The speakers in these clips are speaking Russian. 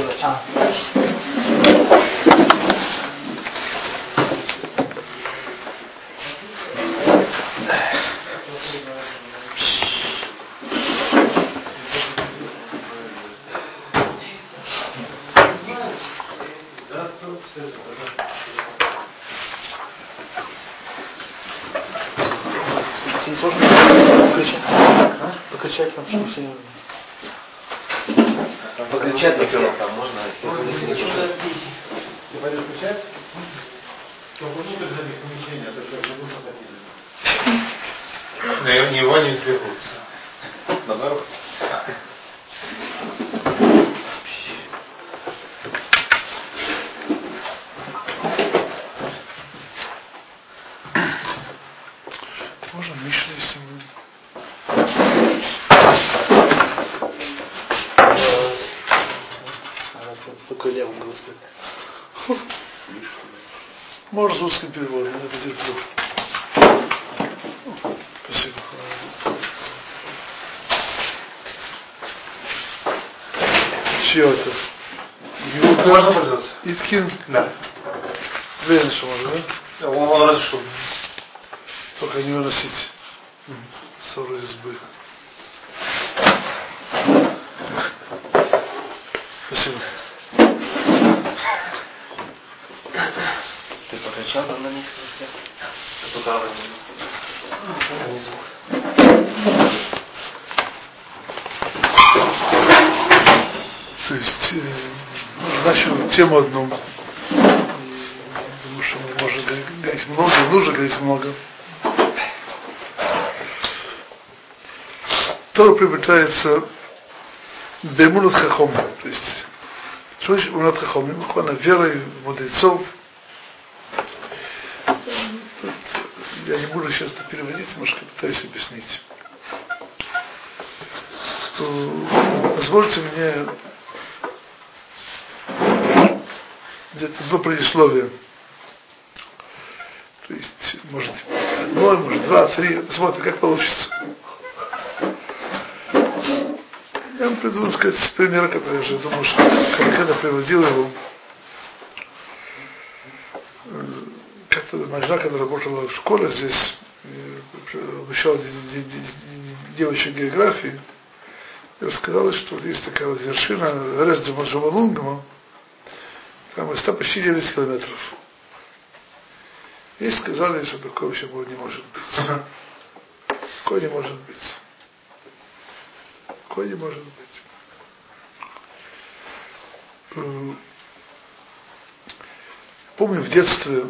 делать. А. Не сложно покричать, покричать там, чтобы все там можно, если не читать. Ты пойдешь кричать? Только внутрь залез помещения, а то как бы душу хотели. На него не избегутся. Наоборот. Можно Мишна, если мы... Она такой левым голосует. Можно с русским переводом, я это терплю. Спасибо. Чье это? Иуда Можно пользоваться? Иткин? Да. Уверен, что можно, да? Он разрешил. Только не выносить ссоры из избы. Спасибо. Ты покричал там на них? Только То есть э, начал тему одну. И Думаю, что можем говорить много, нужно говорить много. Тора приобретается Бемунат Хахом, то есть что значит Бемунат Хахом? Буквально верой мудрецов. Я не буду сейчас это переводить, немножко пытаюсь объяснить. Позвольте мне где-то до предисловия. То есть, может, одно, может, два, три. Смотрим, как получится. Я вам приду, сказать, с примера, который я уже думал, что когда, когда приводил его, э, как-то моя жена, когда работала в школе здесь, обучала де- де- де- де- девочек географии, и рассказала, что вот есть такая вот вершина Рездема Джамалунгама, там высота почти 9 километров. И сказали, что такого вообще не может быть. Такое не может быть. Такое не может быть. Помню в детстве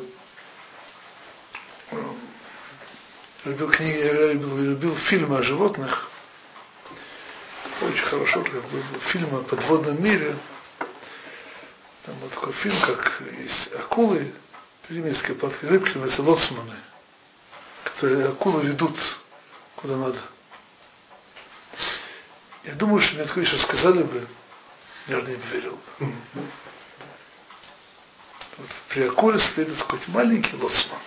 любил книги, я любил, любил фильмы о животных. Очень хорошо, как бы, фильмы о подводном мире. Там вот такой фильм, как есть акулы, по-немецки, под рыбки называются лоцманы, которые акулы ведут куда надо. Я думаю, что мне такое еще сказали бы, наверное, не поверил бы. Вот при акуле стоит такой маленький лоцман.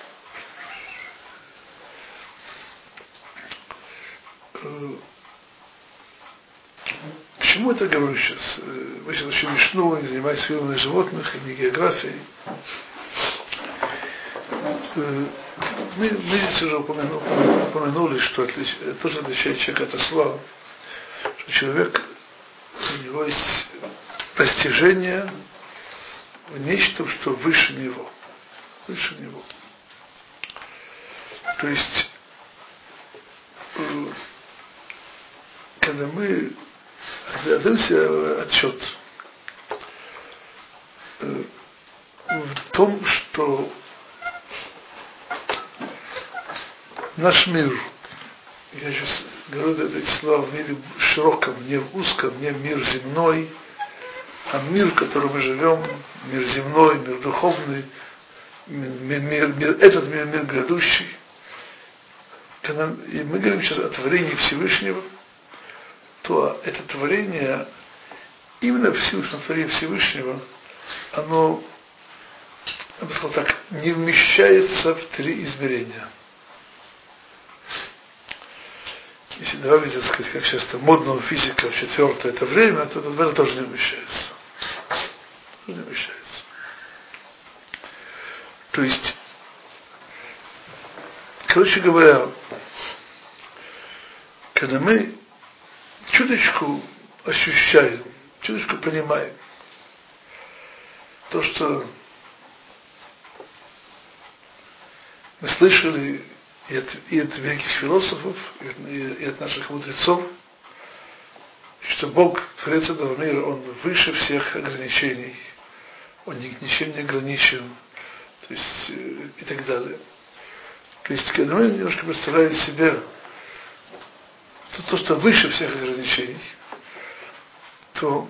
Э, Почему это говорю сейчас? Э, Вы сейчас очень Мишну, не занимаетесь фильмами животных и не географией. Э, Мы, мы здесь уже упомянули, упомянули что отлич, э, тоже отличает человека от осла, что человек, у него есть постижение в нечто, что выше него. Выше него. То есть, э, когда мы отдаем себе отчет э, в том, что наш мир, я сейчас говорю эти слова в мире широком, не в узком, не мир земной, а мир, в котором мы живем, мир земной, мир духовный, мир, мир, мир, этот мир, мир грядущий. И мы говорим сейчас о творении Всевышнего, то это творение, именно в силу творения Всевышнего, оно, я бы сказал так, не вмещается в три измерения. Если добавить, так сказать, как сейчас модного физика в четвертое это время, то это время тоже не вмещается. не умещается. То есть, короче говоря, когда мы чуточку ощущаем, чуточку понимаем, то, что мы слышали и от, и от великих философов, и от, и от наших мудрецов, что Бог, Творец этого мира, Он выше всех ограничений, Он ничем не ограничен, то есть, э, и так далее. То есть, когда мы немножко представляем себе то, то что выше всех ограничений, то,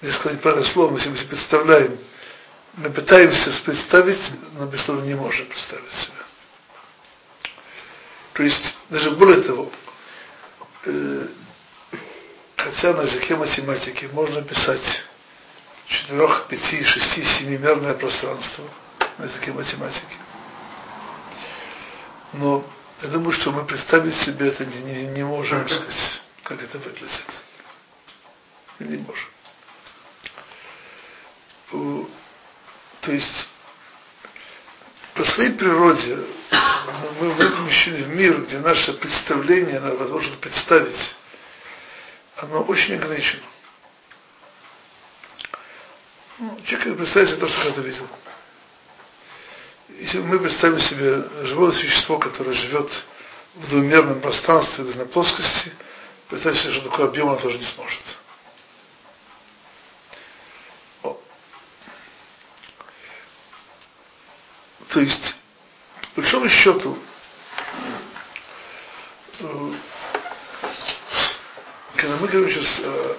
если сказать правильное слово, если мы себе представляем, мы пытаемся представить, но без не можем представить себя. То есть, даже более того, э, хотя на языке математики можно писать четырех, пяти, шести, семимерное пространство на языке математики. Но я думаю, что мы представить себе это не, не, не можем сказать, как это выглядит. Не можем. То есть, по своей природе мы вымещены в мир, где наше представление, возможно представить, оно очень ограничено. Ну, человек представить себе то, что когда видел. Если мы представим себе живое существо, которое живет в двумерном пространстве, на плоскости, представить себе, что такой объем оно тоже не сможет. То есть, по большому счету, э, когда мы говорим сейчас о,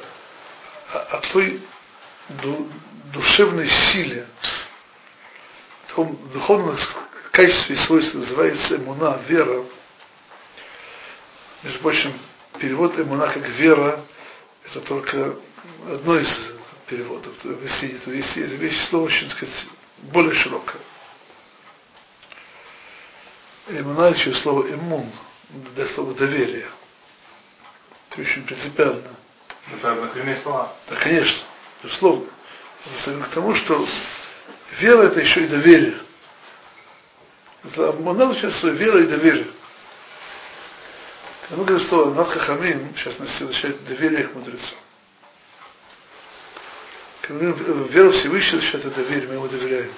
о, той душевной силе, том духовном качестве и свойстве называется эмуна, вера. Между прочим, перевод эмуна как вера, это только одно из переводов. Если есть, есть вещь слово, очень сказать, более широкое. Эмуна еще слово эмун, для слова доверие. Это очень принципиально. Это однокоренные слова. Да, конечно, безусловно. К тому, что Вера это еще и доверие. Учить свою веру и доверие. Когда мы говорим слово над хахамим, сейчас нас означает доверие к мудрецам. Когда мы говорим вера Всевышнего, означает это доверие, мы ему доверяем.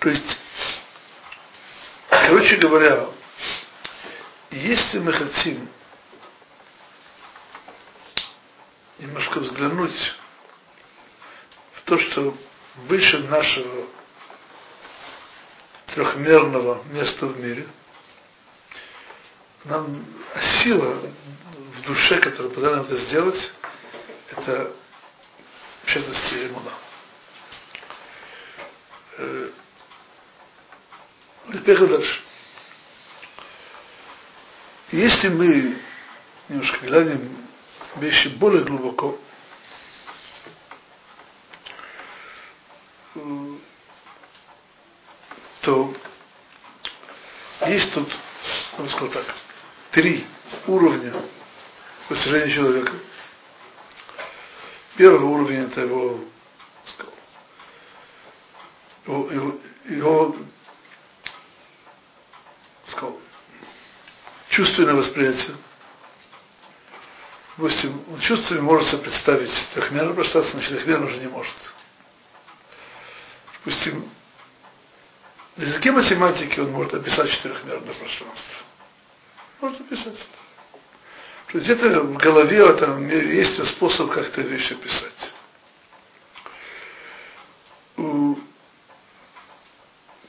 То есть Короче говоря, если мы хотим немножко взглянуть в то, что выше нашего трехмерного места в мире, нам сила в душе, которая позволяет это сделать, это в частности иммуна. Э, Теперь дальше. Если мы немножко глянем вещи более глубоко, то есть тут, я бы сказал так, три уровня постижения человека. Первый уровень это его, его, его, его чувственное восприятие. Допустим, он чувствами может представить трехмерное пространство, но четырехмерно уже не может. Допустим, на языке математики он может описать четырехмерное пространство. Может описать это. То где-то в голове там есть способ как-то вещи описать.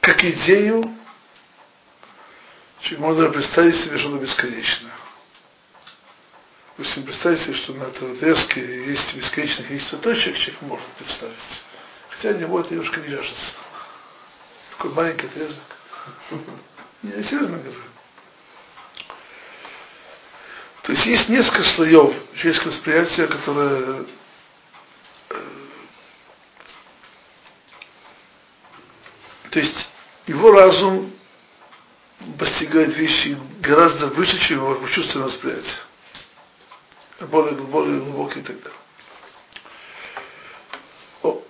Как идею Человек можно представить себе что-то бесконечное. Допустим, представить себе, что на этой отрезке есть бесконечное количество точек, человек может представить. Хотя него это немножко не вяжется. Такой маленький отрезок. Я серьезно говорю. То есть есть несколько слоев человеческого восприятия, которое То есть его разум постигает вещи гораздо выше, чем его чувственное восприятие. Более, более глубокие и так далее. О.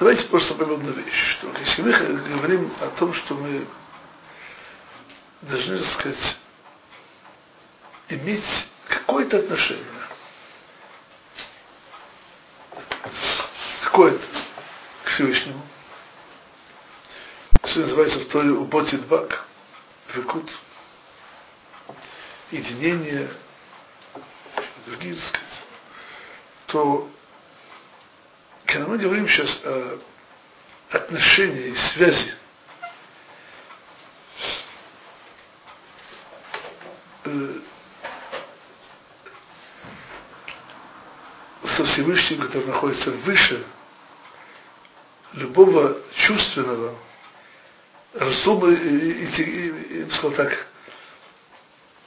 Давайте просто поймем одну вещь, что если мы говорим о том, что мы должны, так сказать, иметь какое-то отношение, какое-то к Всевышнему, что называется в Торе Уботит Бак, Викут, единение, другие, так сказать, то когда мы говорим сейчас о отношении и связи э, Всевышним, который находится выше любого чувственного, бы сказал так,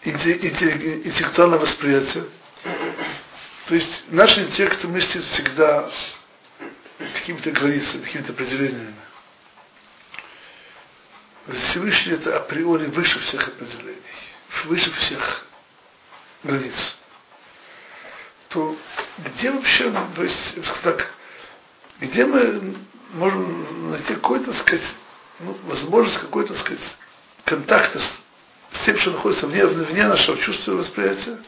интеллектуального восприятия. То есть наш интеллект мыслит всегда какими-то границами, какими-то определениями. Всевышний это априори выше всех определений, выше всех границ. То где вообще, то есть, так, где мы можем найти какой-то, сказать, ну, возможность какой-то, сказать, контакта с, с тем, что находится вне, вне нашего чувства восприятия,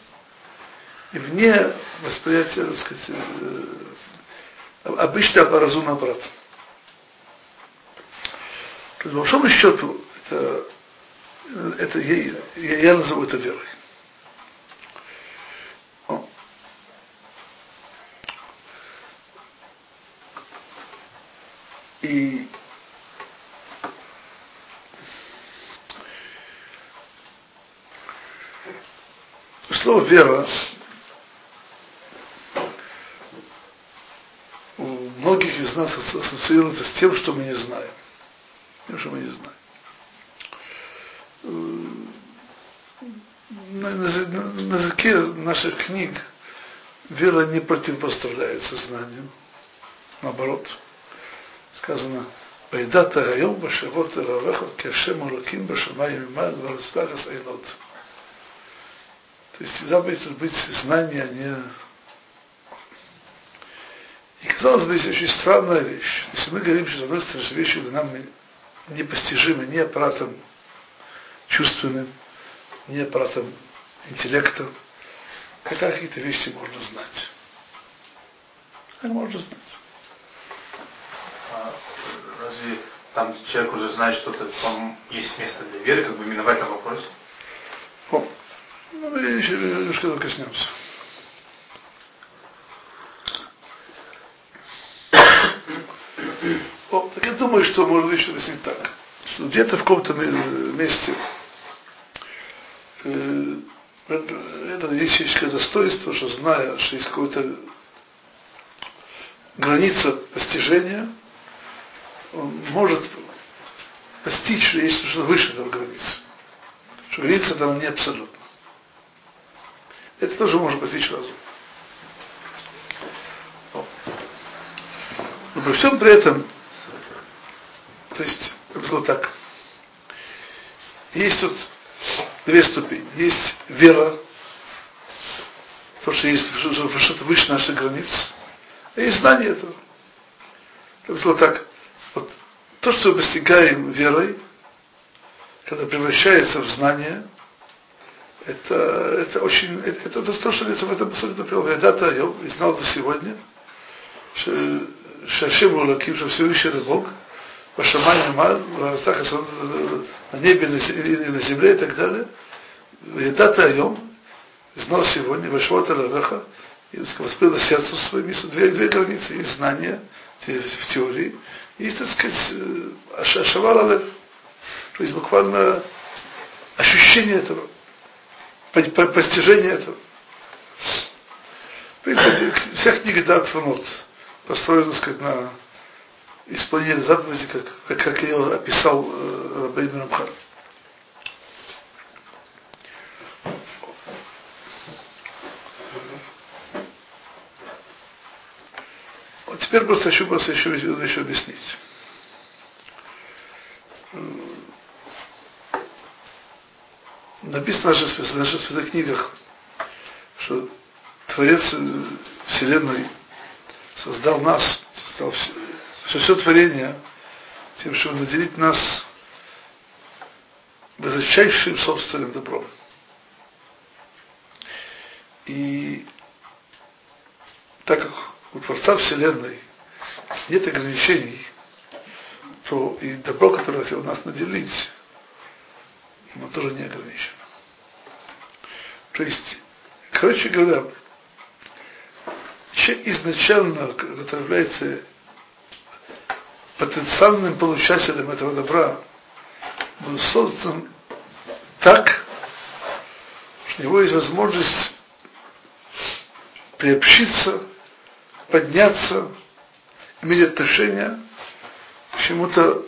и вне восприятия, так сказать, э, обычного разумного аппарата. То есть, по большому счету, это, это я, я назову это верой. И слово вера у многих из нас ассоциируется с тем, что мы не знаем. Тем, что мы не знаем. На, на, на языке наших книг вера не противопоставляется знанию. Наоборот сказано, Байдата Гайом Башавот Равеха Кешем Ураким Башамай Мималь Варустахас Айнот. То есть заповедь должна быть знание, а не... И казалось бы, это очень странная вещь. Если мы говорим, что одной стороны, вещи нам непостижимы ни аппаратом чувственным, ни аппаратом интеллекта, как какие-то вещи можно знать? Как можно знать? разве там человек уже знает что-то, там есть место для веры, как бы именно в этом вопросе? О, ну, мы еще немножко этого коснемся. О, так я думаю, что может еще объяснить так, что где-то в каком-то месте э, это есть еще достоинство, что зная, что есть какая-то граница постижения, он может постичь, что есть что-то выше этого границы. Что граница это не абсолютно. Это тоже может постичь разум. Но при всем при этом, то есть, я бы сказал так, есть тут две ступени. Есть вера, то, что есть что-то выше наших границ, а есть знание этого. Я бы сказал так, вот то, что мы постигаем верой, когда превращается в знание, это, это очень, это, это то, что в этом посольстве например, Ведата Йом, и знал до сегодня, что Шашим Улаким, что Всевышний Бог, Вашамай Намал, на небе и на земле и так далее. Ведата Йом, знал сегодня, Вашвота Лавеха, и воспел сердцем своим, есть две, две границы, есть знание в теории, есть, так сказать, ашавар алев, то есть буквально ощущение этого, постижение этого. В принципе, вся книга Датфанот построена, так сказать, на исполнении заповеди, как, как, как ее описал э, Рабейн Рамхар. теперь просто хочу просто еще, еще объяснить. Написано в наших, в наших святых книгах, что Творец Вселенной создал нас, создал все, все творение, тем, чтобы наделить нас высочайшим собственным добром. И так как у Творца Вселенной нет ограничений, то и добро, которое хотел нас наделить, оно тоже не ограничено. То есть, короче говоря, человек изначально, который является потенциальным получателем этого добра, был создан так, что у него есть возможность приобщиться, подняться, иметь отношение к чему-то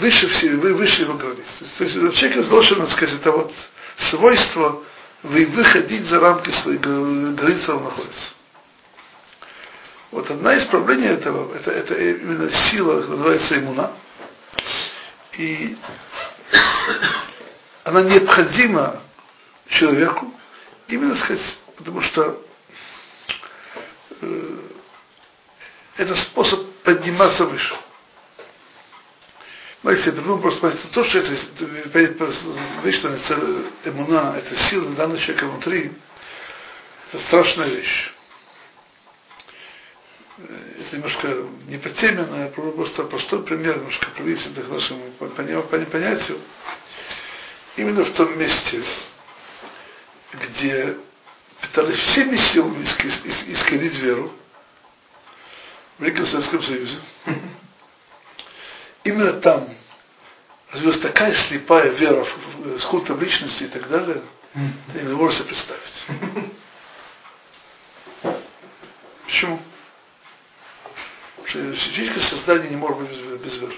выше, все, выше его границ. То есть у человека должен, сказать, это вот свойство выходить за рамки своей границы, он находится. Вот одна из проблем этого, это, это именно сила, называется иммуна. И она необходима человеку, именно сказать, потому что э, это способ подниматься выше. Знаете, я придумал просто понять, то, что это, вечно это эмуна, это сила данного человека внутри, это страшная вещь. Это немножко не по теме, но я просто простой пример, немножко приблизительно к нашему понятию. Именно в том месте, где пытались всеми силами искорить веру, в Великом Советском Союзе, именно там развилась такая слепая вера в, в культом личности и так далее, ты не можешь себе представить. Почему? Потому что физическое создание не может быть без, без веры.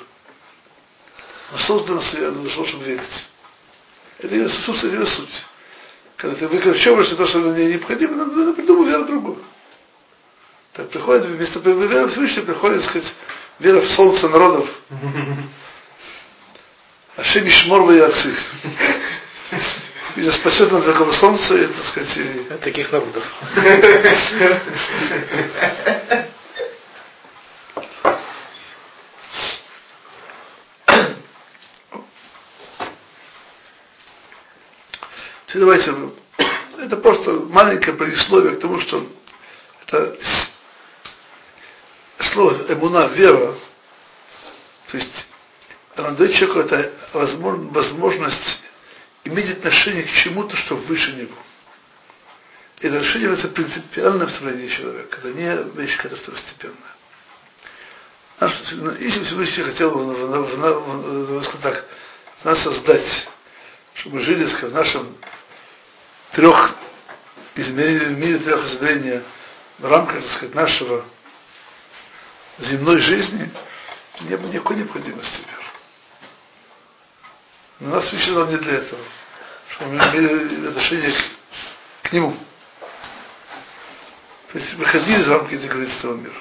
Оно создано для того, чтобы верить. Это ее суть, это ее суть. Когда ты выкорчевываешь то, что необходимо, надо придумать веру другую. Так приходит, вместо веры в Всевышнего приходит, сказать, вера в солнце народов. Ашем Ишмор Ваяци. И спасет нам такого солнца, и, так сказать, и... Таких народов. Теперь давайте, это просто маленькое предисловие к тому, что это слово эмуна, вера, то есть она дает человеку это возможность иметь отношение к чему-то, что выше него. И это отношение является принципиальным в строении человека. Это не вещь какая-то второстепенная. Если Всевышний хотел бы так, нас создать, чтобы мы жили в нашем трех измерений, в мире трех измерений, в рамках, так сказать, нашего земной жизни, не было никакой необходимости веры. Но нас вычислил не для этого, чтобы мы имели отношение к, к нему. То есть выходили из рамки этого мира.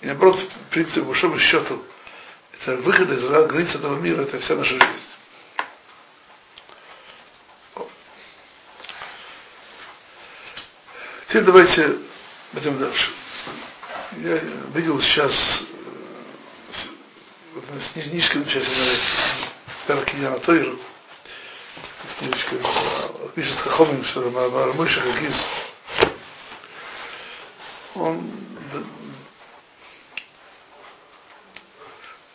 И наоборот, принцип, по большому счету, это выход из границ этого мира, это вся наша жизнь. Теперь давайте пойдем дальше. Я видел сейчас в книжке начали Перкия Тойру, книжечка пишет Хахомин, что Мойша Хагиз, он,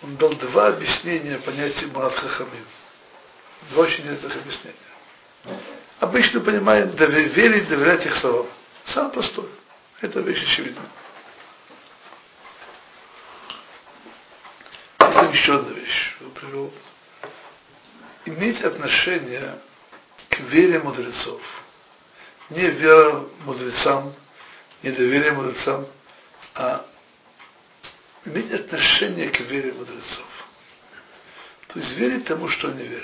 он дал два объяснения понятия Мурат Хахамин. Два очень интересных объяснения. Обычно понимаем верить, доверять их словам. Самое простое. Это вещь очевидная. Есть еще одна вещь, я привел. Иметь отношение к вере мудрецов. Не вера мудрецам, не доверие мудрецам, а иметь отношение к вере мудрецов. То есть верить тому, что они верят.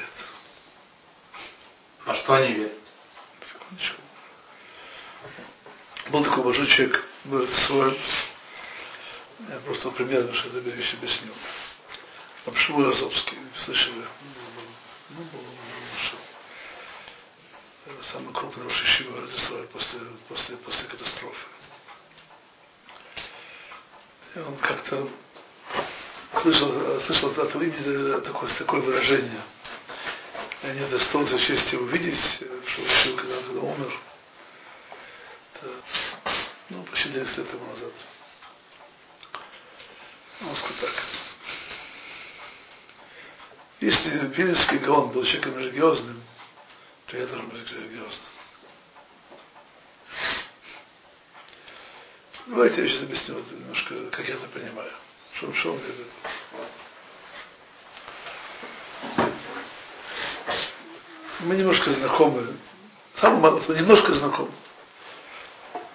А что они верят? Секундочку был такой большой человек, Соль. Я просто примерно что это вещь объясню. Абшмур Азовский, слышали? Ну, был, был, был, самый крупный Рошишива Израиля после, после, после катастрофы. И он как-то слышал, слышал от этого имени такое, такое выражение. Я не удостоился чести увидеть, что решил, когда, когда умер. Это, ну, почти 10 лет тому назад. Он сказал так. Если Вильнинский Гаон был человеком религиозным, то я должен быть религиозным. Давайте я сейчас объясню это немножко, как я это понимаю. Что, что он виду. Мы немножко знакомы, мало, немножко знакомы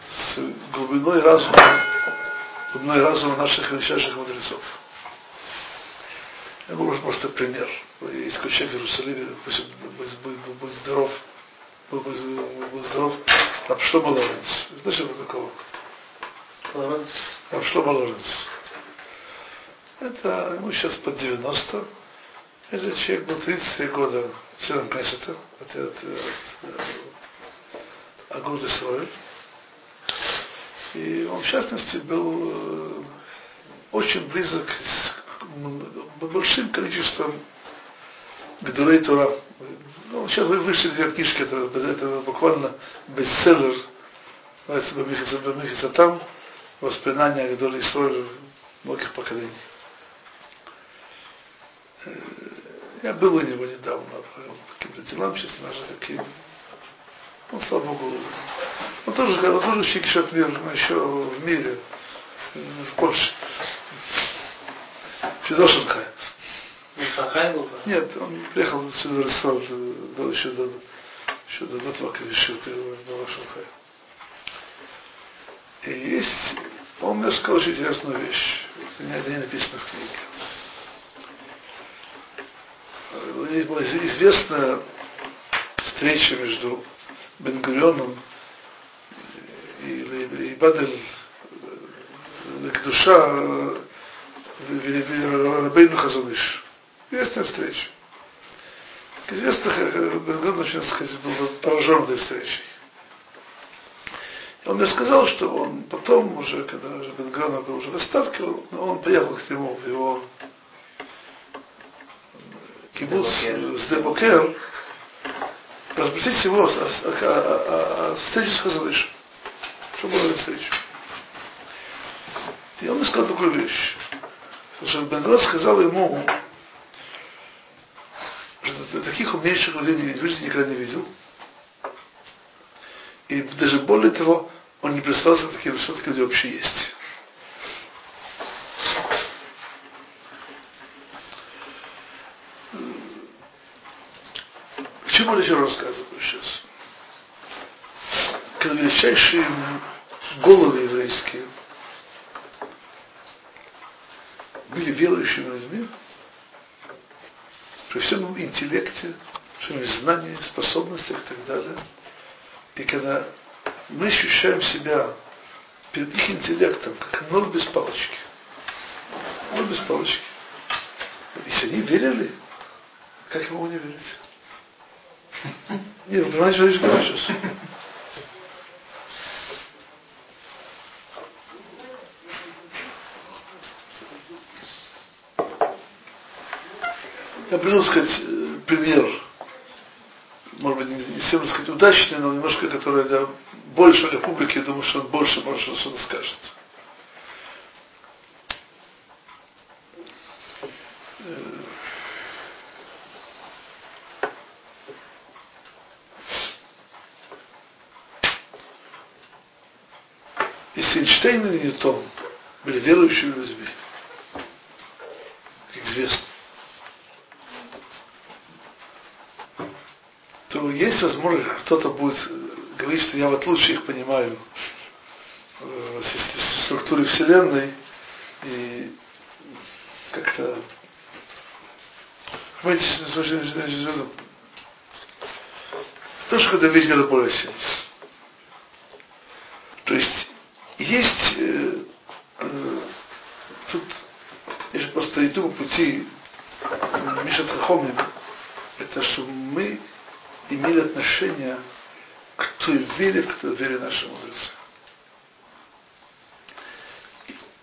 с глубиной разума, глубиной разума наших величайших мудрецов. Я могу просто пример. Есть человек в Иерусалиме, пусть будет, будет, будет здоров, будет, будет, будет здоров, Рабшлома Лоренц. Знаешь, что такого? Лоренц. Рабшлома Лоренц. Это ему сейчас под 90. Этот человек был 33 года членом Кнессета, от, от, от, Агуд Исраиль. И он, в частности, был э, очень близок большим количеством Гдурей Тура. Ну, сейчас вы вышли две книжки, это, это буквально бестселлер, называется Бамихиса там, воспоминания Гдурей Исраиля многих поколений. Я был у него недавно по каким-то делам, сейчас даже таким. Он, слава Богу, он тоже, он тоже щекишет мир, но еще в мире, в Польше. Еще Шанхай. Шанхай был? Нет, он приехал сюда в Ростов, до, еще до, еще до Натвака решил, в Шанхай. И есть, он мне сказал очень интересную вещь. Это не написано в книге была известная встреча между Бенгурионом и, и, и Бадель душа Рабейну Хазаныш. Известная встреча. Известно, Бенгурон очень, сказать, был поражен этой встречей. И он мне сказал, что он потом, уже, когда Бенгурон был уже в отставке, он, он поехал к нему в его кибуц Сдебокер, расспросить его о, о, о, о встрече с Хазалышем. Что было на встрече? И он мне сказал такую вещь, Бенград сказал ему, что таких умнейших людей в жизни никогда не видел. И даже более того, он не представился таким, что такие люди вообще есть. чему я еще рассказываю сейчас? Когда величайшие головы еврейские были верующими людьми, при всем интеллекте, при всем знании, способностях и так далее. И когда мы ощущаем себя перед их интеллектом, как ноль без палочки. Ноль без палочки. Если они верили, как я могу не верить? Не, вы понимаете, что я сейчас? Я приду сказать э, пример, может быть, не всем сказать удачный, но немножко, который для большего для публики, я думаю, что он больше может что-то скажет. Эйнштейн и Ньютон были верующими людьми, как известно, то есть возможность, кто-то будет говорить, что я вот лучше их понимаю э, в структуре Вселенной и как-то то, что когда гораздо более сильная. То есть есть э, э, тут я же просто иду по пути Мишат Хахомим, это что мы имели отношение к той вере, к той вере нашей мудрецы.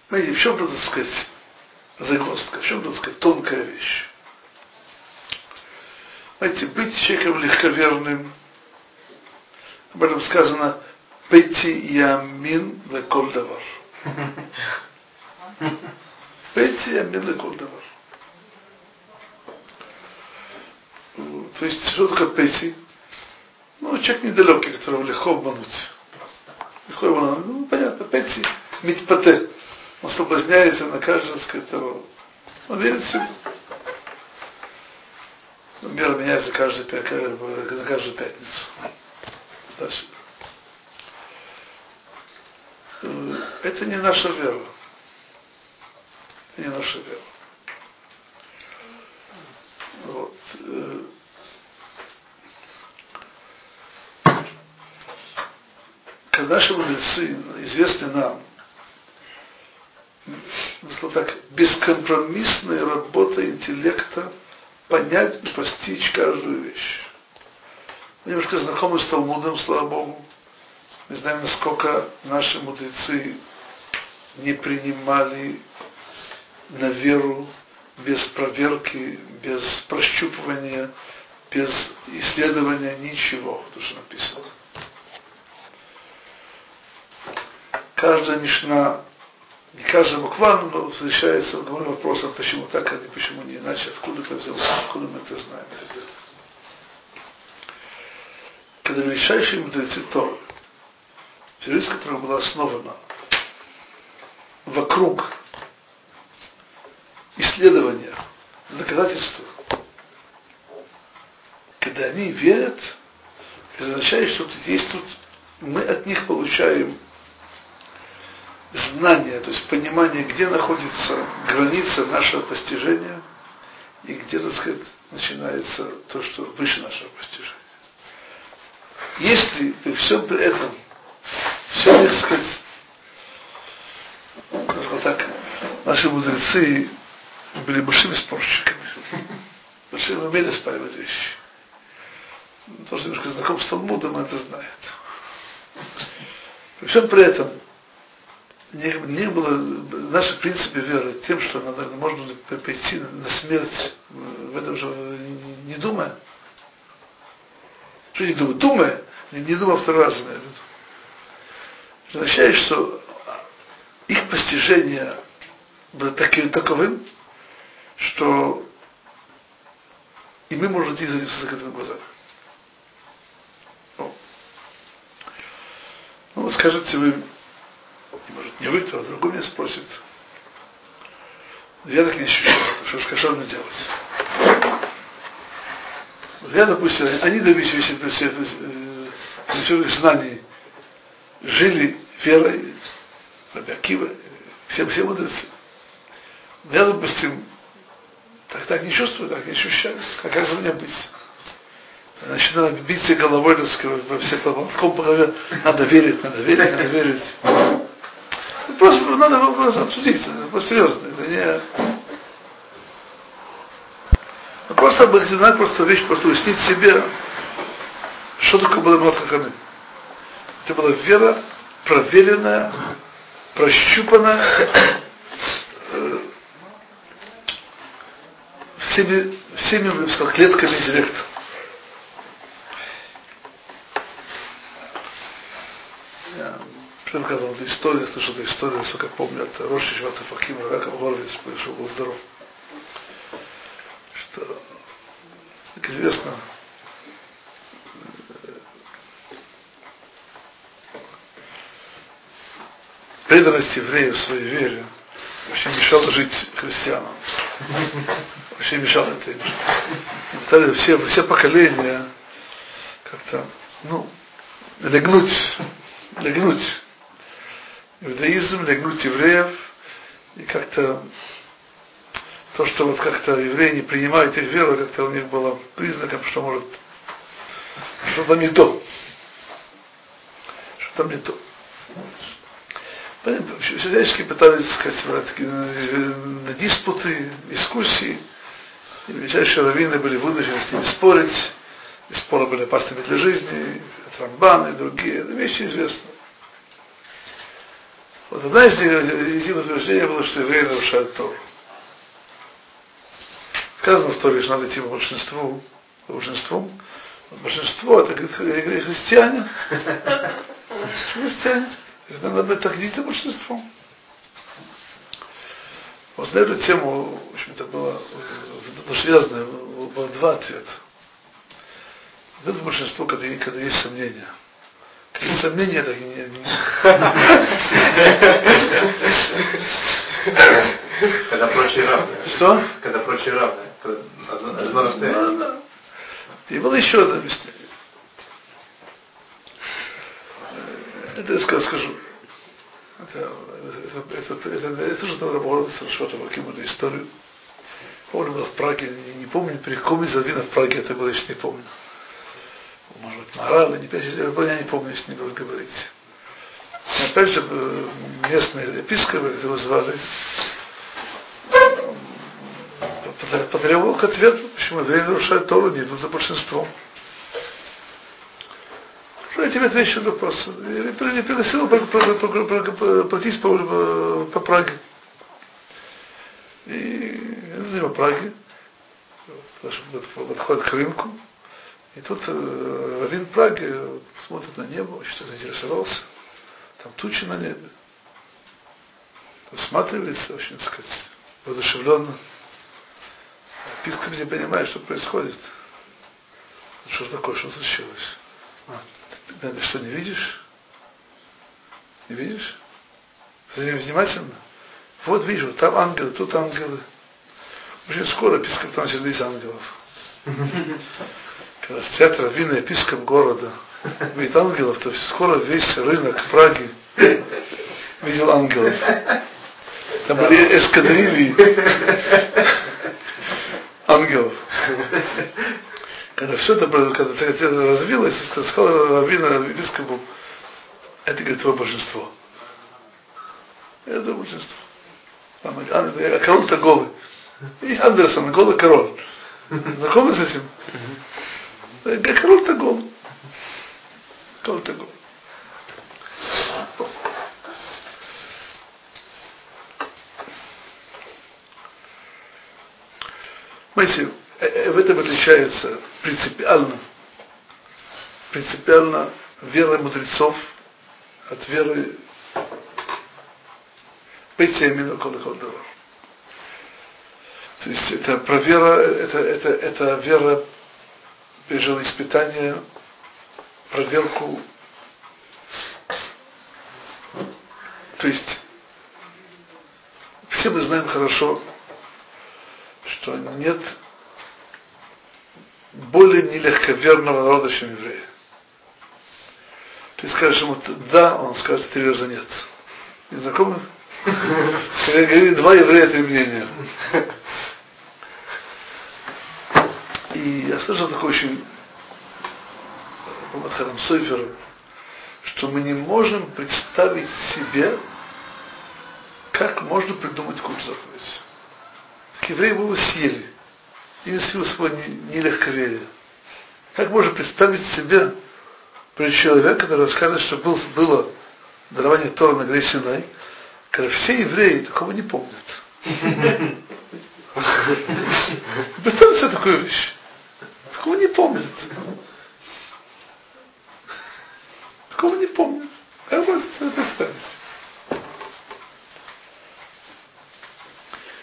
Знаете, в чем, надо сказать, загвоздка, в чем, надо сказать, тонкая вещь? Знаете, быть человеком легковерным, об этом сказано, Пейти ямин леколь давар. Пейти ямин леколь давар. То есть, что такое пейти? Ну, человек недалекий, которого легко обмануть. Легко обмануть. Ну, понятно, пейти, митпате. Он соблазняется на каждого, сказать, того. Он верит всему. Мир меняется каждый, на каждую пятницу. Дальше. Это не наша вера. Это не наша вера. Вот. Когда наши мудрецы известны нам, так, бескомпромиссная работа интеллекта понять и постичь каждую вещь. Мы немножко знакомы с Талмудом, слава Богу. Мы знаем, насколько наши мудрецы не принимали на веру без проверки, без прощупывания, без исследования ничего, то, что написано. Каждая мишна, не каждая буква, но встречается вопросом, почему так, а не почему не иначе, откуда это взялось, откуда мы это знаем. Когда величайшие мудрецы Торы, жизнь которая была основана вокруг исследования, доказательства, когда они верят, означает, что есть тут, мы от них получаем знание, то есть понимание, где находится граница нашего постижения и где, так сказать, начинается то, что выше нашего постижения. Если при всем при этом, все, так сказать, вот так, наши мудрецы были большими спорщиками, большими умели спаривать вещи. То, что немножко знаком с Талмудом, это знает. При всем при этом, не, не было наши принципы веры тем, что надо, можно пойти на смерть в этом же не, не думая. Что не думая? Думая, не, не думая второй раз, имею в означает, что их постижение было таким, таковым, что и мы можем идти за ним с закрытыми глазами. Ну, скажите вы, не вы, кто, а другой меня спросит. Я так не ощущаю, что ж кошерно делать. Вот я, допустим, они добились все, все, все, знаний, жили верой, Раби Акива, все, все мудрецы. Но я, допустим, так, так не чувствую, так не ощущаю. Как, как же мне быть? Начинаю биться головой, так сказать, во все по голове. Надо верить, надо верить, надо верить. Просто надо вопрос обсудить, это серьезно. Это не... Ну, просто надо просто вещь, просто уяснить себе, что такое было Мат Это была вера, проверенная, прощупанная, э, всеми, всеми, я бы сказал, клетками интеллекта. Я рассказывал эту историю, слышал эту историю, насколько помню, от Роши Шваца Фахима, Раков Горович, что был здоров. Что, как известно, преданность евреев своей вере вообще мешала жить христианам. Вообще мешало это им. Пытались все, все поколения как-то, ну, легнуть, легнуть иудаизм, легнуть евреев, и как-то то, что вот как-то евреи не принимают их веру, как-то у них было признаком, что может что там не то. Что там не то. Всячески пытались, сказать, на диспуты, дискуссии. И величайшие раввины были вынуждены с ними спорить. И споры были опасными для жизни. Трамбаны и другие. Это вещи известны. Вот одна из, их утверждений было, что евреи нарушают Тору. Сказано в Торе, что надо идти по большинству. По большинству. Большинство это говорит, христиане. Христиане. Надо быть так идти большинством. Вот на эту тему, в общем, это было связано, было два ответа. Это большинство, когда, когда есть сомнения. Сомнения, и не. Когда прочие равны. Что? Когда прочие равны. Одно, одно расстояние. И было еще одно объяснение. Это я скажу. Это, это, это, это, это тоже надо работать хорошо, это какую-то историю. Помню, было в Праге, не, не помню, при каком из в Праге это было, еще не помню. Может быть, Мораль, не я не помню, если не буду говорить. И опять же, местные епископы, его звали, потребовал к ответу, почему евреи нарушают Тору, не идут за большинством. Что эти отвечу на вопрос. И пригласил пройтись по, по, по Праге. И по Праге, подходит к рынку, и тут э, Равин Праги смотрит на небо, что-то заинтересовался. Там тучи на небе. Осматривается, очень, так сказать, воодушевленно. Писком не понимает, что происходит. Что такое, что случилось? А, ты, ты что, не видишь? Не видишь? Смотри внимательно. Вот вижу, там ангелы, тут ангелы. Очень скоро епископ начал видеть ангелов. Когда стоят раввины епископ города, видит ангелов, то скоро весь рынок Праги видел ангелов. Там были эскадрильи ангелов. Когда все это, когда это развилось, сказал Равина епископу, это, говорит, твое большинство. Это большинство. А король-то голый. Есть Андерсон, голый король. Знакомы с этим? Голый. Король-то голый. Понимаете, в этом отличается принципиально, принципиально вера мудрецов от веры Бейтемина Колоколдова. То есть это про вера, это, это, это вера пережила испытание, проверку. То есть все мы знаем хорошо, что нет более нелегковерного народа, чем евреи. Ты скажешь ему да, он скажет три раза нет. Не знакомы? Говорит, два еврея, три мнения. И я слышал такой очень по Матхадам Сойферу, что мы не можем представить себе, как можно придумать культ заповедь. Евреи бы его съели. Ими свил свой нелегковерие. Как можно представить себе при человек, который расскажет, что был, было дарование Тора на горе Синай, когда все евреи такого не помнят. Представьте себе такую вещь. Такого не помнят. Такого не помнят. Как можно себе представить?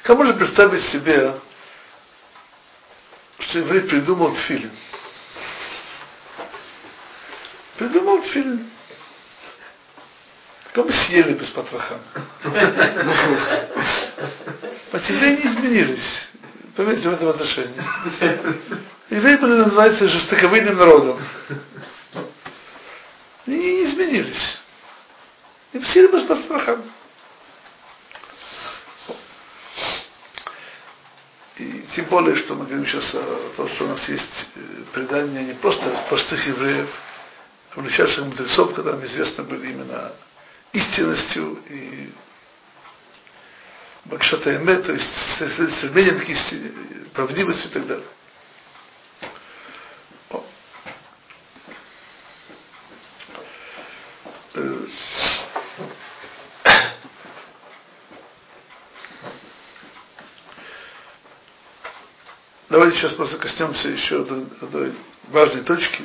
Как можно представить себе, что еврей придумал тфилин? Придумал тфилин. Как бы съели без потроха. А евреи не изменились. Поверьте в этом отношении. Евреи были называются жестоковыйным народом. И не изменились. И съели без потроха. И тем более, что мы говорим сейчас о том, что у нас есть предания не просто простых евреев, а величайших мудрецов, нам известны были именно истинностью и Бакшатайме, то есть стремлением к истине, правдивостью и так далее. Э, давайте сейчас просто коснемся еще одной, важной точки.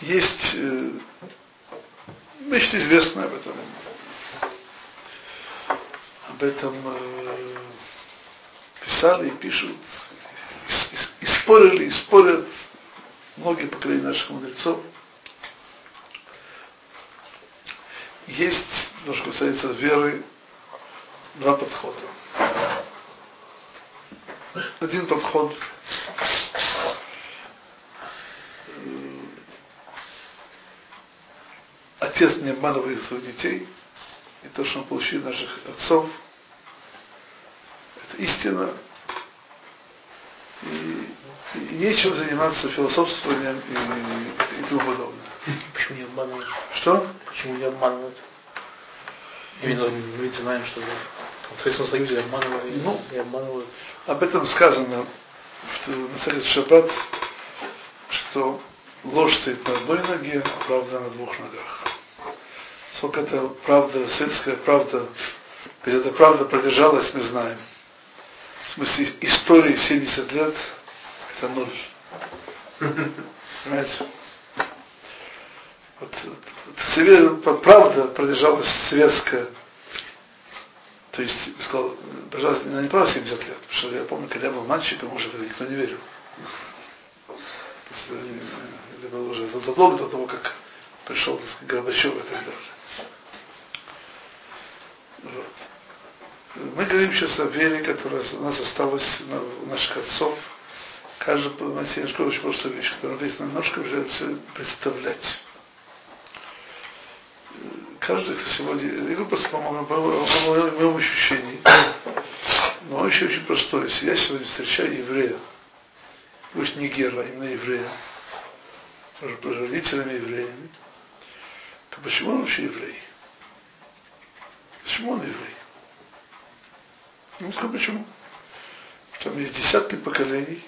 Есть э, нечто известное об этом. Об этом э, писали и пишут, и, и, и спорили, и спорят многие поколения наших мудрецов. Есть, то, что касается веры, два подхода. Один подход отец не обманывает своих детей, и то, что он получил наших отцов, это истина, и, и нечем заниматься философствованием и, и, и тому подобное. Почему не обманывают? Что? Почему не обманывают? Именно мы ведь знаем, что в Советском Союзе обманывали ну, и обманывают. Об этом сказано на Совет Шаббат, что ложь стоит на одной ноге, а правда на двух ногах. Сколько это правда, светская правда, где эта правда продержалась, мы знаем. В смысле истории 70 лет, это ноль. Понимаете? Вот, вот, правда продержалась светская, то есть, сказал, пожалуйста, не правда 70 лет, потому что я помню, когда я был мальчиком, уже когда никто не верил. Это было уже задолго до того, как пришел так сказать, Горбачев и так далее. Вот. Мы говорим сейчас о вере, которая у нас осталась у наших отцов. Каждый, понимаете, я очень простую вещь, которую здесь немножко уже представлять каждый, сегодня, я просто по моему, по моему ощущению, но он очень простой. Если я сегодня встречаю еврея, пусть не гера, а именно еврея, родителями евреями, то почему он вообще еврей? Почему он еврей? Ну, скажу почему. Там есть десятки поколений,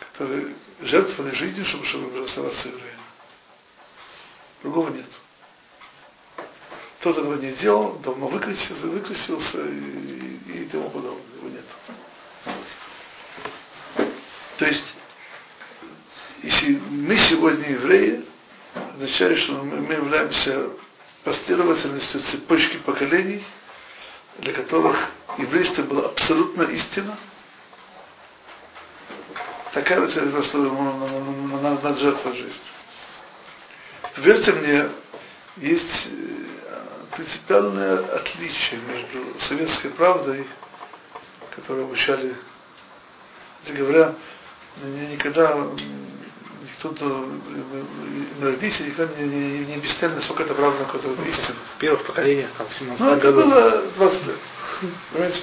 которые жертвовали жизнью, чтобы, чтобы оставаться евреями. Другого нет. Кто-то этого не делал, давно выкрестился, выкрестился и, и, тому подобное. Его нет. То есть, если мы сегодня евреи, означает, что мы, мы являемся последовательностью цепочки поколений, для которых еврейство было абсолютно истина. Такая вот над жертвой жизни. Верьте мне, есть принципиальное отличие между советской правдой, которую обучали, кстати говоря, мне никогда никто до родители никогда не, не, не объясняли, насколько это правда, насколько это истина. Первых поколениях, там, в 17 Ну, это году. было 20 лет. Понимаете?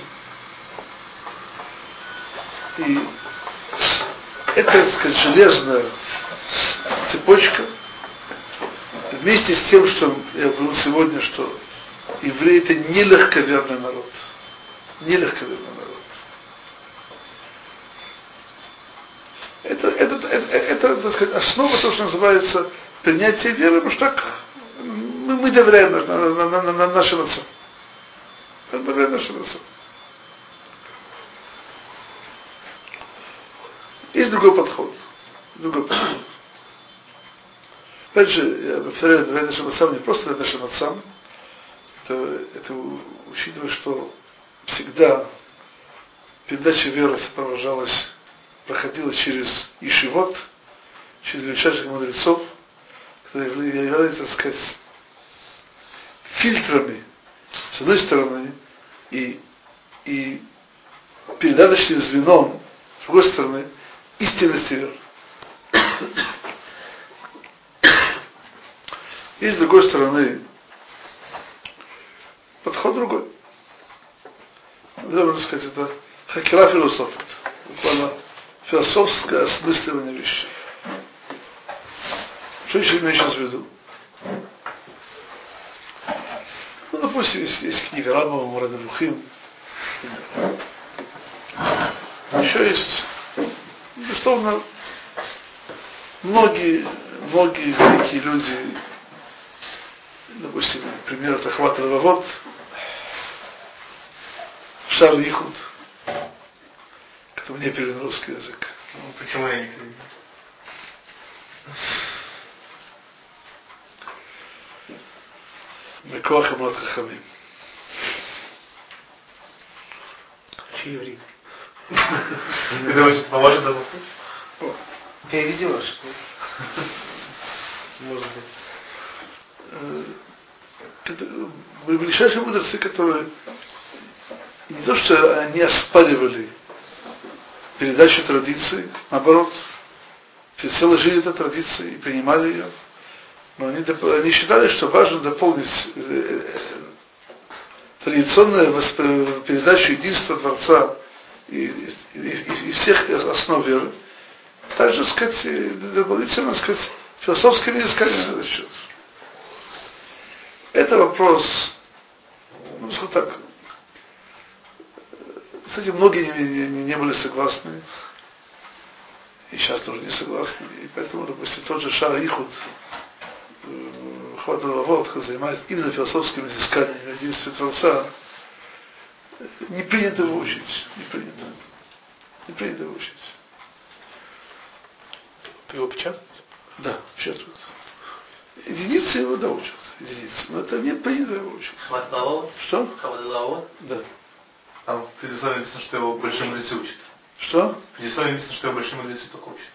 И это, так сказать, железная цепочка, вместе с тем, что я говорил сегодня, что евреи это не легковерный народ. Не легковерный народ. Это, это, это, это, так сказать, основа того, что называется принятие веры, потому что так мы, мы доверяем на, на, на, на, на нашим отцам. Доверяем нашим отцам. Есть другой подход. Другой подход. Опять же, я повторяю, доверяю нашим отцам не просто доверяю нашим отцам, это, это учитывая, что всегда передача веры сопровождалась, проходила через Ишивот, через величайших мудрецов, которые являются, так сказать, фильтрами, с одной стороны, и, и передаточным звеном, с другой стороны, истинности веры. И с другой стороны, подход другой. Можно сказать, это хакера философия. Буквально философское осмысливание вещей. Что еще имею сейчас в виду? допустим, есть, есть книга Рамова Мурадабухим. Еще есть, безусловно, многие, многие великие люди, допустим, пример это Хват Рававод, Шар Ихуд. Это мне перевел на русский язык. Ну, почему я не перевел? Микоах Амрат Хахамим. Чьи еврей? это думаешь, поможет этому случаю? Перевези ваш. Может быть. Э, э, Ближайшие мудрецы, которые не то, что они оспаривали передачу традиции, наоборот, всецело жили этой традицией и принимали ее, но они, они считали, что важно дополнить э, традиционную передачу единства Творца и, и, и, и всех основ веры, также, сказать, дополнительно, сказать, философскими изысканиями на счет. Это вопрос, ну, скажем так, с этим многие не, не, не были согласны, и сейчас тоже не согласны, и поэтому, допустим, тот же Шара Ихуд, Хват Лавот, который занимается именно философскими изысканиями единстве Творца, не принято его учить, не принято. Не принято его учить. Ты его печатаешь? Да, печатают. Единицы его да учат, единицы. Но это не принято его учить. Хват Что? Хват Да. Там в предисловии написано, что его большие мудрецы учат. Что? В предисловии написано, что его большие мудрецы только учат.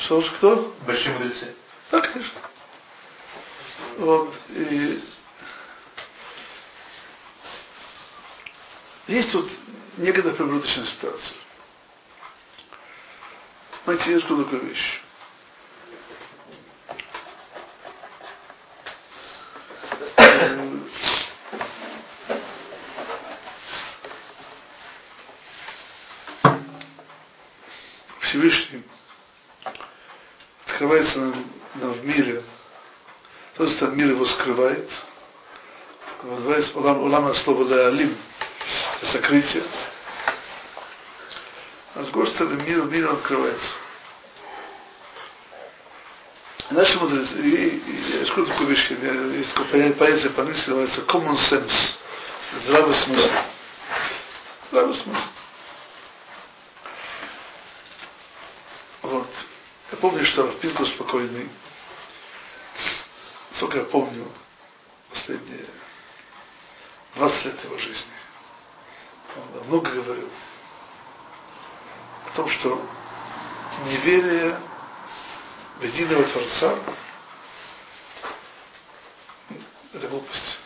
Что же кто? Большие мудрецы. Да, конечно. Вот. И есть тут некоторая промежуточная ситуация. Знаете, я скажу такую вещь. Всевышний открывается нам, в мире то есть мир его скрывает. Называется улам, улам слово леалим, сокрытие. А с стороны, мир, мир открывается. Наши мудрецы, и, и, я скажу такую вещь, есть такое понятие по-английски, называется common sense, здравый смысл. Здравый смысл. Вот. Я помню, что Рафпинку спокойный, сколько я помню, последние 20 лет его жизни, он много говорил о том, что неверие в единого Творца это глупость.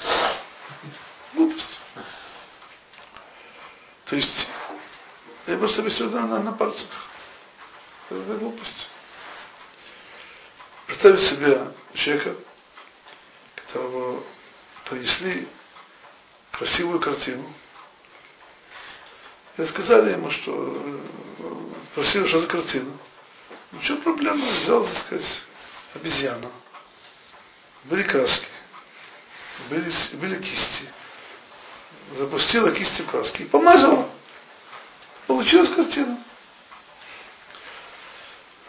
Глупость. То есть, я просто объясню на, на, на пальцах. Это глупость. Представить себе человека, которого принесли красивую картину. И сказали ему, что спросили, что за картина. Ну что проблема? Взял, так сказать, обезьяну. Были краски, были, были кисти. Запустила кисти в краски и помазала. Получилась картина.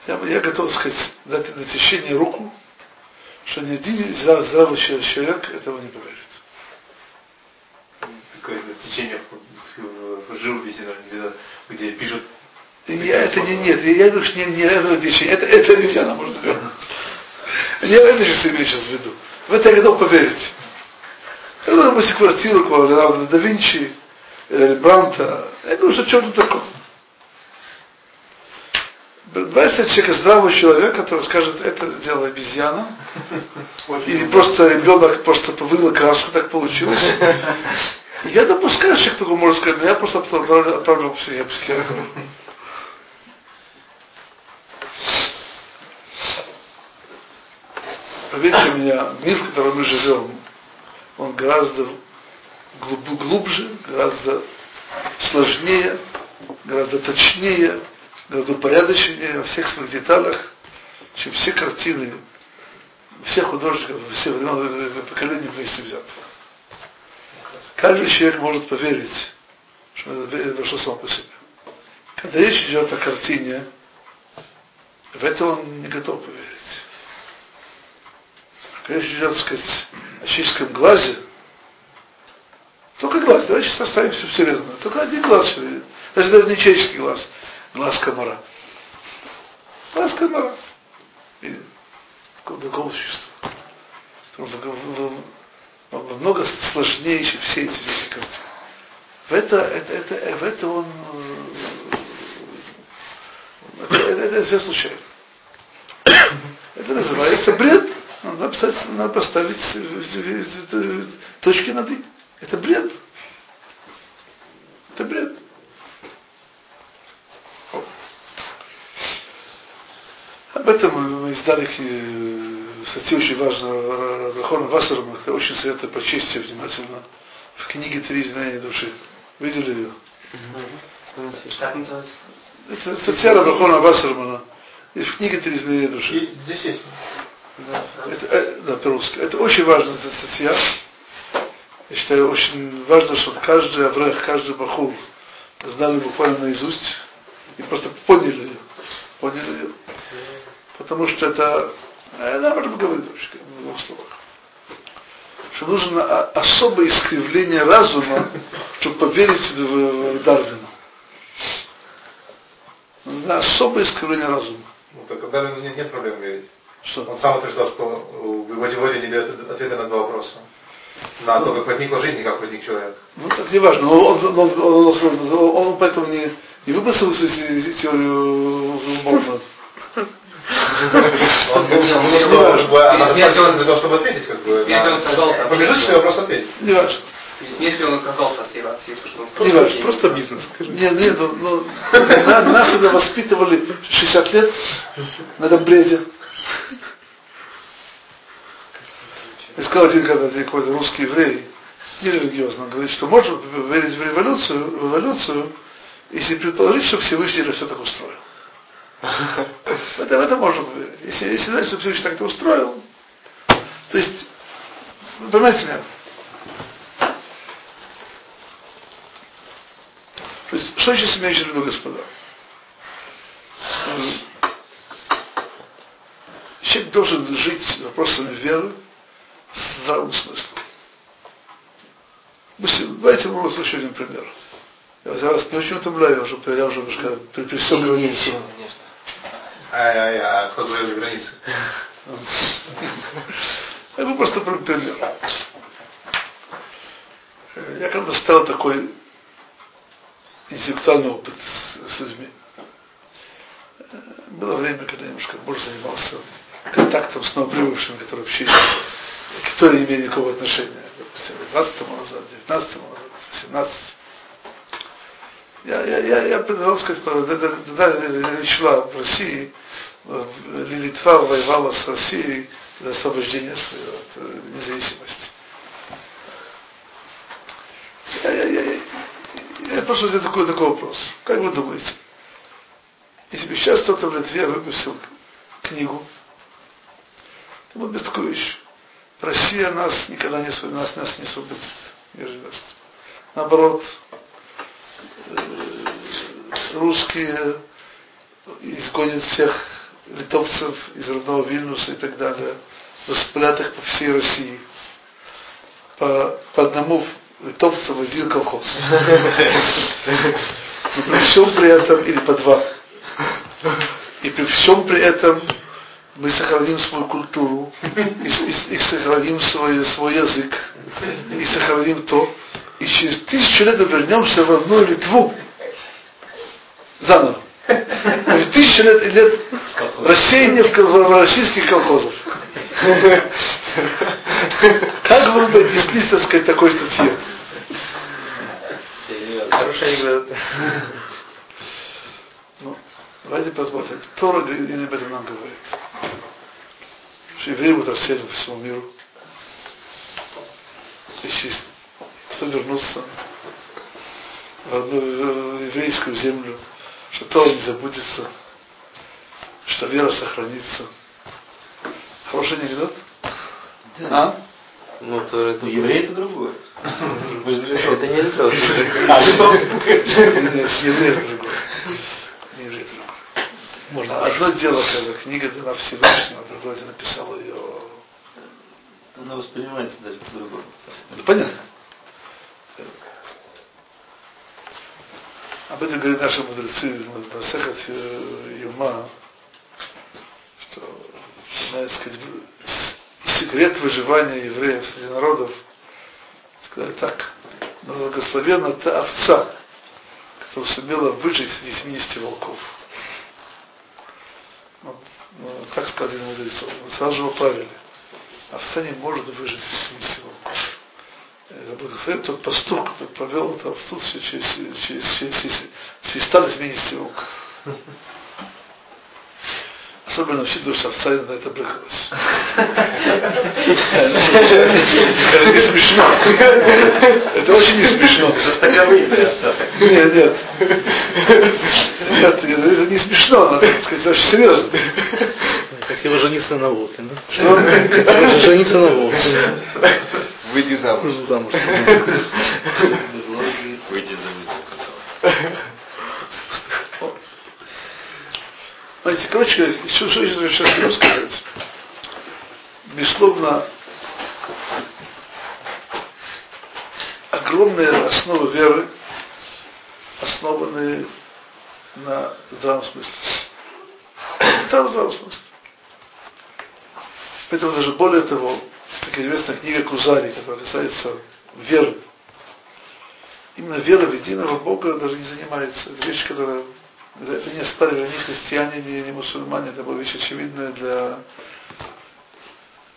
Я, я готов сказать, дать на течение руку, что ни один здравый человек этого не поверит. Такое течение в живописи, где, где пишут я, это не, нет, я что не, не это течение, это, это обезьяна может сделать. Не это же себе сейчас в виду. В это я готов поверить. Когда, допустим, квартиру Леонардо да Винчи, Рембранта, я говорю, что что-то такое. Бывает человека, здравого человека, который скажет, это дело обезьяна, или просто ребенок просто вылил краску, так получилось. Я допускаю, что кто может сказать, но я просто отправлю, отправлю к психиатру. Поверьте мне, мир, в котором мы живем, он гораздо глубже, гораздо сложнее, гораздо точнее, гораздо упорядоченнее во всех своих деталях, чем все картины всех художников, все времен поколения вместе взятых. Каждый человек может поверить, что это вошло само по себе. Когда речь идет о картине, в это он не готов поверить. Когда речь идет, так сказать, о человеческом глазе, только глаз, давайте составим всю Вселенную. Только один глаз все видит. Даже не человеческий глаз, глаз комара. Глаз комара. Видит. Другого существа. Много сложнее, чем все эти картины. В это, это, это, в это он это, это, все случайно. Это называется бред. Надо поставить, надо поставить точки над «и». Это бред. Это бред. Об этом мы издали статью очень важную Рахона Вассерма, это очень советую прочесть ее внимательно, в книге «Три знания души». Видели ее? Это статья Рабахона Вассермана. И в книге «Три знания души». Здесь есть. Это, э, да, по-русски. Это очень важная статья. Я считаю, очень важно, чтобы каждый аврех, каждый бахур знали буквально наизусть и просто поняли ее. Поняли ее. Потому что это, она об этом говорит вообще, в двух словах. Что нужно особое искривление разума, чтобы поверить в, Дарвина. Нужно особое искривление разума. Ну, так Дарвину нет, нет проблем верить. Что? Он сам утверждал, что в его теории не дает ответа на два вопроса. На то, как возникла жизнь и как возник человек. Ну, так не важно. Он, он, он, он, он, он поэтому не, не выбросил свою теорию Молмана. Он для того, чтобы ответить, как бы. Если он отказался от Промежуточный вопрос ответить. Не важно. Если он отказался от всей всей что он Не важно, просто бизнес. Нет, нет, ну, ну, на- нас тогда воспитывали 60 лет на этом бреде. И сказал один когда один какой-то русский еврей, нерелигиозно, он говорит, что можно верить в революцию, в эволюцию, если предположить, что Всевышний же все так устроил. Это, в это можно поверить. Если, если знать, что Всевышний так это устроил, то есть, понимаете меня? То есть, что сейчас имеется в виду, господа? Человек должен жить вопросами веры с здравым смыслом. Давайте мы возьмем еще один пример. Я вас не очень утомляю, я уже, я уже пересек границу. Ай-ай, а кто за границы? Я бы просто про пример. Я когда стал такой интеллектуальный опыт с, людьми. Э, Было время, когда я немножко больше занимался контактом с новоприбывшими, которые вообще кто не имеет никакого отношения. Допустим, 20 назад, 19 назад, 17 я, я, я, я предлагал сказать, когда речь шла в России, э, Литва воевала с Россией за освобождение своей от э, независимости. Я, я, я, я, прошу задать такой, такой вопрос. Как вы думаете, если бы сейчас кто-то в Литве выпустил книгу, то вот без такой вещи. Россия нас никогда не, нас, нас не освободит, не. Наоборот, русские изгонят всех литовцев из родного Вильнюса и так далее, распылят их по всей России. По, по одному литовцу в один колхоз. Но при всем при этом, или по два. И при всем при этом мы сохраним свою культуру, и, и, и сохраним свой, свой язык, и сохраним то, и через тысячу лет вернемся в одну Литву. Заново. Тысячу лет, лет рассеяния в, в российских колхозов. Как вы бы отнеслись, так сказать, такой статье? Хорошая игра. Ну, давайте посмотрим. Тора не об этом нам говорит. Что евреи будут рассеяны по всему миру. Если кто вернутся в одну еврейскую землю, что Тора не забудется, что вера сохранится. Хороший анекдот? А? Ну, то это... Еврей это другое. Это не литовцы. А, литовцы. Нет, не еврей это другое. Не еврей это другое. Можно Одно дело, когда книга дана Всевышнему, а другое ты написал ее. Она воспринимается даже по-другому. Это понятно. Об этом говорят наши мудрецы в Масехат Юма, что, надо сказать, секрет выживания евреев среди народов, сказали так, благословенна та овца, которая сумела выжить среди 70 волков. Вот, ну, так сказали мудрецов. Сразу же поправили. Овца не может выжить среди 70 волков. Тот пастух, который провел эту овцу через, через, через, через, через, через старость 70 волков. Особенно учитывая, что овца иногда это брыкалась. Это не смешно. Это очень не смешно. Нет, нет. Нет, это не смешно, надо сказать, очень серьезно. Хотела жениться на волке, да? Что? Хотела жениться на волке. Выйди замуж. Замуж. Выйди замуж. Знаете, короче, еще что я сейчас хочу сказать. Безусловно, огромные основы веры основаны на здравом смысле. Там здравом смысле. Поэтому даже более того, такая известная книга Кузари, которая касается веры. Именно вера в единого Бога даже не занимается. Это вещь, которая это не оспаривали ни христиане, ни, ни мусульмане, это была вещь очевидная для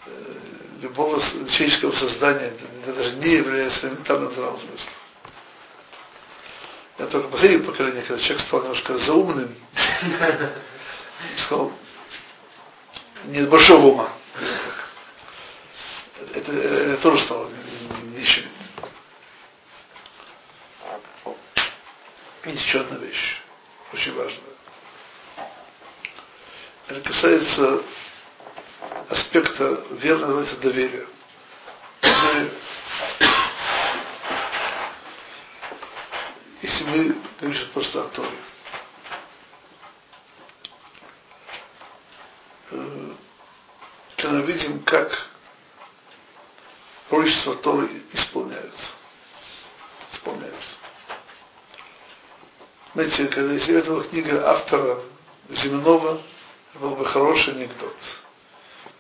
э, любого человеческого создания, для, даже не с элементарным здравым смыслом. Я только последнее поколение, когда человек стал немножко заумным, сказал, нет большого ума. Тоже стало. Видите, еще одна вещь очень важное. Это касается аспекта верно называется доверия. Мы, если мы говорим сейчас просто о Торе, э, когда видим, как пророчества Торы исполняются. Исполняются. Знаете, когда если это была книга автора земного, был бы хороший анекдот.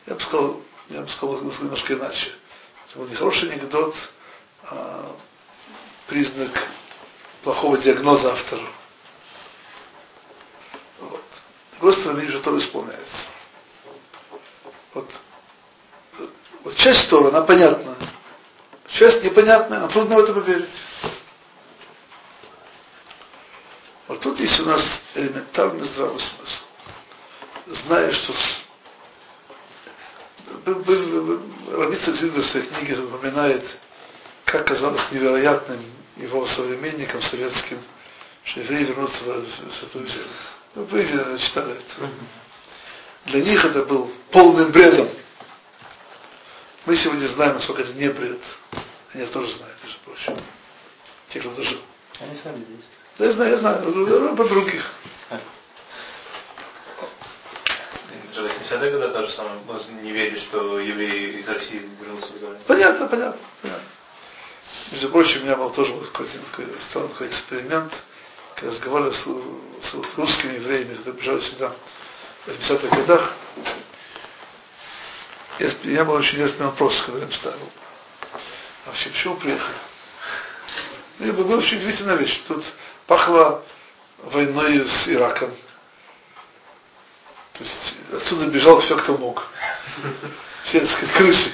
Я бы сказал, я бы сказал немножко иначе. Это был не хороший анекдот, а признак плохого диагноза автора. Вот. Стороны, видишь, что исполняется. Вот. Вот часть Тора, она понятна. Часть непонятная, но трудно в это поверить. Вот тут есть у нас элементарный здравый смысл. Зная, что Рабица Зильга в своей книге упоминает, как казалось невероятным его современникам советским, что евреи вернутся в Святую Землю. Ну, вы читали это. Для них это был полным бредом. Мы сегодня знаем, насколько это не бред. Они тоже знают, между прочим. Те, кто дожил. Они сами здесь. Да я знаю, я знаю, по других. Джой, всегда когда то же самое, не веришь, что евреи из России вернутся в Израиль? Понятно, понятно, понятно. Между прочим, у меня был тоже вот какой-то такой странный такой эксперимент, когда разговаривал с, с русскими евреями, которые бежали сюда в 80-х годах. Я, был очень интересный вопрос, я им ставил. А вообще, почему приехали? Ну, И была очень удивительная вещь. Тут пахло войной с Ираком. То есть отсюда бежал все, кто мог. Все, так сказать, крысы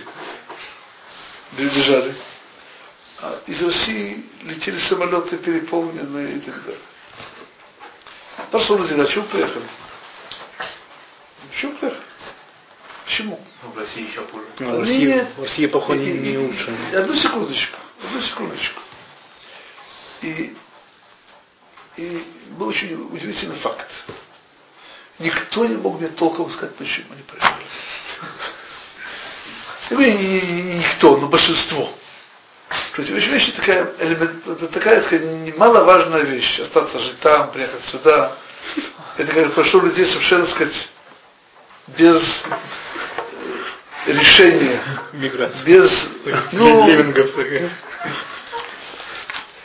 бежали. А из России летели самолеты переполненные и так далее. Прошло друзья, чего приехали? Чего приехали? Почему? Ну, в России еще хуже. Ну, в России, Нет. в России походу, И- не и- лучше. и- Одну секундочку, одну секундочку. И, и был очень удивительный факт. Никто не мог мне толком сказать, почему они приехали. Я говорю, не, не, не никто, но большинство. То есть вещь, вещь такая, элемент, это такая, сказать, немаловажная вещь. Остаться жить там, приехать сюда. Это как прошло людей совершенно, сказать, без решения. Миграция. Без, ну, Левингов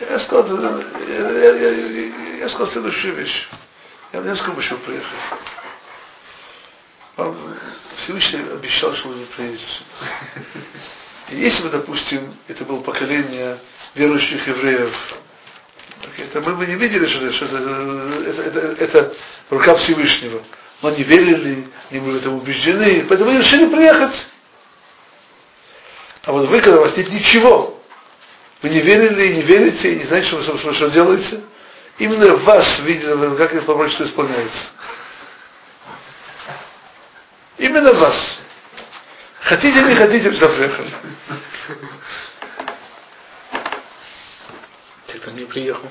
я сказал, я, я, я, я сказал следующую вещь. Я в Несколько еще приехал. Вам Всевышний обещал, что вы приедете сюда. И если бы, допустим, это было поколение верующих евреев, это мы бы не видели, что, это, что это, это, это, это рука Всевышнего. Но не верили, не были в этом убеждены, поэтому они решили приехать. А вот вы, когда у вас нет ничего, вы не верили, не верите, не знаете, что вы, что, что делаете, именно вас видели, как это пророчество исполняется. Именно вас. Хотите, не хотите, все приехали. Те, кто не приехал.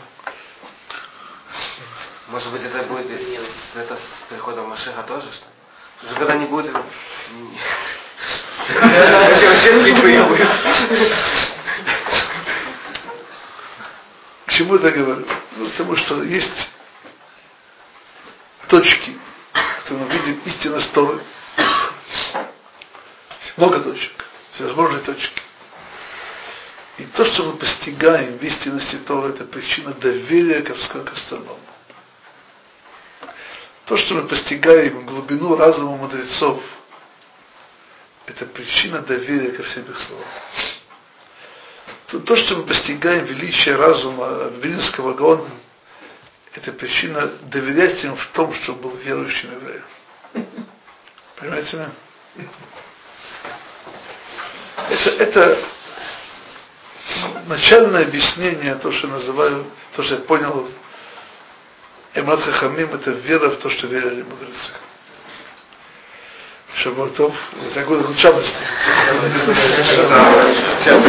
Может быть, это будет и с, это с приходом Машеха тоже, что? Уже когда не будет... Вообще, вообще никто не будет. К чему это говорю? Ну, потому что есть точки, которые мы видим истинно стороны. Много точек, всевозможные точки. И то, что мы постигаем в истинности Тора, это причина доверия ко к остальному. То, что мы постигаем глубину разума мудрецов, это причина доверия ко всем их словам. То, то что мы постигаем величие разума Вильнюсского Гаона, это причина доверять им в том, что был верующим евреем. Понимаете меня? Это, это начальное объяснение, то, что называю, то, что я понял, Эмат Хахамим, это вера в то, что верили мудрецы. Шабатов, за худшабности. Сейчас.